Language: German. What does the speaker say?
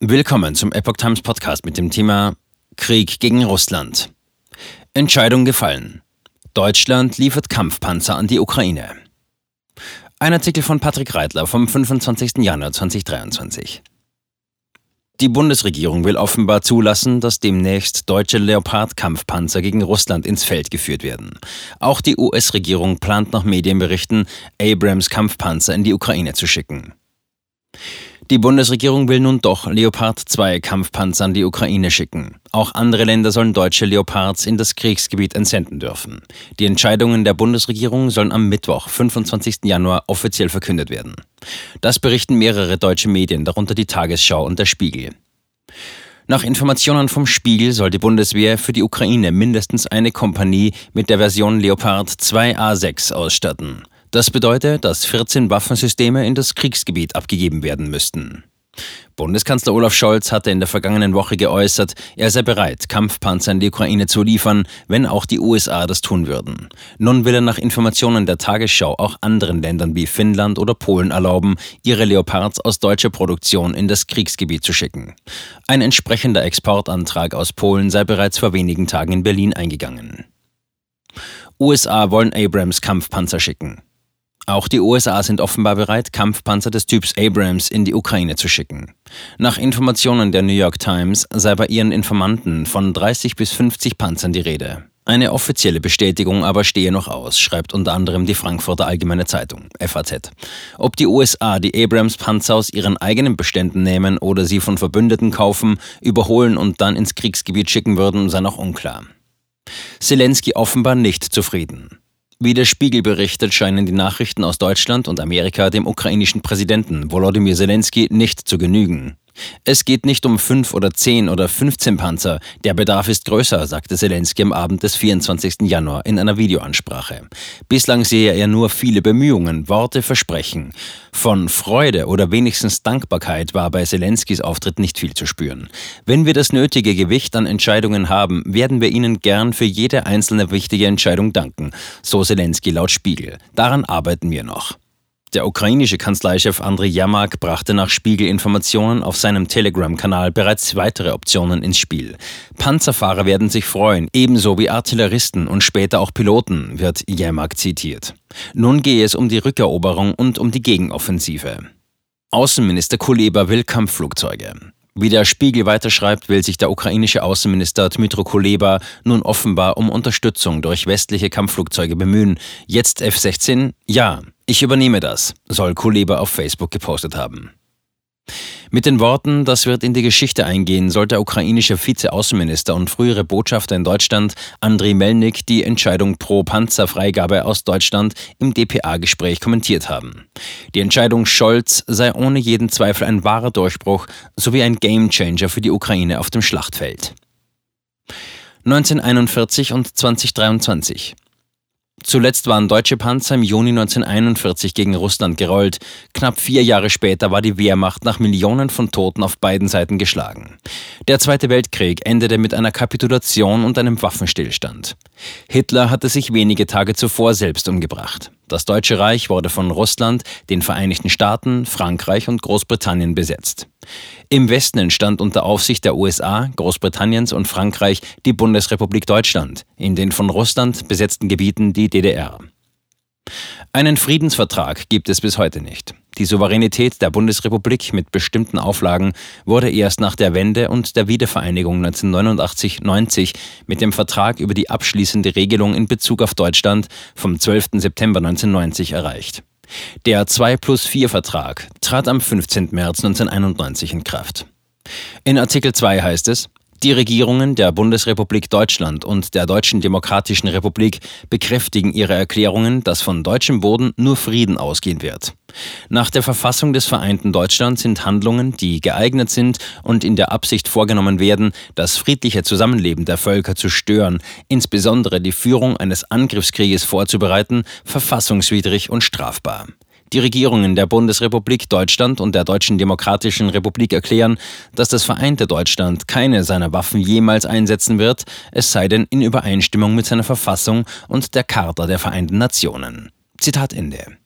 Willkommen zum Epoch Times Podcast mit dem Thema Krieg gegen Russland. Entscheidung gefallen. Deutschland liefert Kampfpanzer an die Ukraine. Ein Artikel von Patrick Reitler vom 25. Januar 2023. Die Bundesregierung will offenbar zulassen, dass demnächst deutsche Leopard-Kampfpanzer gegen Russland ins Feld geführt werden. Auch die US-Regierung plant nach Medienberichten, Abrams-Kampfpanzer in die Ukraine zu schicken. Die Bundesregierung will nun doch Leopard 2 Kampfpanzer an die Ukraine schicken. Auch andere Länder sollen deutsche Leopards in das Kriegsgebiet entsenden dürfen. Die Entscheidungen der Bundesregierung sollen am Mittwoch, 25. Januar, offiziell verkündet werden. Das berichten mehrere deutsche Medien, darunter die Tagesschau und der Spiegel. Nach Informationen vom Spiegel soll die Bundeswehr für die Ukraine mindestens eine Kompanie mit der Version Leopard 2A6 ausstatten. Das bedeutet, dass 14 Waffensysteme in das Kriegsgebiet abgegeben werden müssten. Bundeskanzler Olaf Scholz hatte in der vergangenen Woche geäußert, er sei bereit, Kampfpanzer in die Ukraine zu liefern, wenn auch die USA das tun würden. Nun will er nach Informationen der Tagesschau auch anderen Ländern wie Finnland oder Polen erlauben, ihre Leopards aus deutscher Produktion in das Kriegsgebiet zu schicken. Ein entsprechender Exportantrag aus Polen sei bereits vor wenigen Tagen in Berlin eingegangen. USA wollen Abrams Kampfpanzer schicken. Auch die USA sind offenbar bereit, Kampfpanzer des Typs Abrams in die Ukraine zu schicken. Nach Informationen der New York Times sei bei ihren Informanten von 30 bis 50 Panzern die Rede. Eine offizielle Bestätigung aber stehe noch aus, schreibt unter anderem die Frankfurter Allgemeine Zeitung, FAZ. Ob die USA die Abrams-Panzer aus ihren eigenen Beständen nehmen oder sie von Verbündeten kaufen, überholen und dann ins Kriegsgebiet schicken würden, sei noch unklar. Zelensky offenbar nicht zufrieden. Wie der Spiegel berichtet, scheinen die Nachrichten aus Deutschland und Amerika dem ukrainischen Präsidenten Volodymyr Zelensky nicht zu genügen. Es geht nicht um fünf oder zehn oder 15 Panzer. Der Bedarf ist größer, sagte Zelensky am Abend des 24. Januar in einer Videoansprache. Bislang sehe er nur viele Bemühungen, Worte, Versprechen. Von Freude oder wenigstens Dankbarkeit war bei Zelenskys Auftritt nicht viel zu spüren. Wenn wir das nötige Gewicht an Entscheidungen haben, werden wir Ihnen gern für jede einzelne wichtige Entscheidung danken, so Zelensky laut Spiegel. Daran arbeiten wir noch. Der ukrainische Kanzleichef Andriy Jamak brachte nach Spiegel-Informationen auf seinem Telegram-Kanal bereits weitere Optionen ins Spiel. Panzerfahrer werden sich freuen, ebenso wie Artilleristen und später auch Piloten, wird Jamak zitiert. Nun gehe es um die Rückeroberung und um die Gegenoffensive. Außenminister Kuleba will Kampfflugzeuge. Wie der Spiegel weiterschreibt, will sich der ukrainische Außenminister Dmytro Kuleba nun offenbar um Unterstützung durch westliche Kampfflugzeuge bemühen. Jetzt F-16? Ja. Ich übernehme das, soll Kuleba auf Facebook gepostet haben. Mit den Worten, das wird in die Geschichte eingehen, soll der ukrainische Vizeaußenminister und frühere Botschafter in Deutschland, Andriy Melnik, die Entscheidung pro Panzerfreigabe aus Deutschland im DPA-Gespräch kommentiert haben. Die Entscheidung Scholz sei ohne jeden Zweifel ein wahrer Durchbruch sowie ein Gamechanger für die Ukraine auf dem Schlachtfeld. 1941 und 2023. Zuletzt waren deutsche Panzer im Juni 1941 gegen Russland gerollt. Knapp vier Jahre später war die Wehrmacht nach Millionen von Toten auf beiden Seiten geschlagen. Der Zweite Weltkrieg endete mit einer Kapitulation und einem Waffenstillstand. Hitler hatte sich wenige Tage zuvor selbst umgebracht. Das Deutsche Reich wurde von Russland, den Vereinigten Staaten, Frankreich und Großbritannien besetzt. Im Westen entstand unter Aufsicht der USA, Großbritanniens und Frankreich die Bundesrepublik Deutschland, in den von Russland besetzten Gebieten die DDR. Einen Friedensvertrag gibt es bis heute nicht. Die Souveränität der Bundesrepublik mit bestimmten Auflagen wurde erst nach der Wende und der Wiedervereinigung 1989-90 mit dem Vertrag über die abschließende Regelung in Bezug auf Deutschland vom 12. September 1990 erreicht. Der 2 plus 4 Vertrag trat am 15. März 1991 in Kraft. In Artikel 2 heißt es, die Regierungen der Bundesrepublik Deutschland und der Deutschen Demokratischen Republik bekräftigen ihre Erklärungen, dass von deutschem Boden nur Frieden ausgehen wird. Nach der Verfassung des vereinten Deutschlands sind Handlungen, die geeignet sind und in der Absicht vorgenommen werden, das friedliche Zusammenleben der Völker zu stören, insbesondere die Führung eines Angriffskrieges vorzubereiten, verfassungswidrig und strafbar. Die Regierungen der Bundesrepublik Deutschland und der Deutschen Demokratischen Republik erklären, dass das vereinte Deutschland keine seiner Waffen jemals einsetzen wird, es sei denn in Übereinstimmung mit seiner Verfassung und der Charta der Vereinten Nationen. Zitat Ende.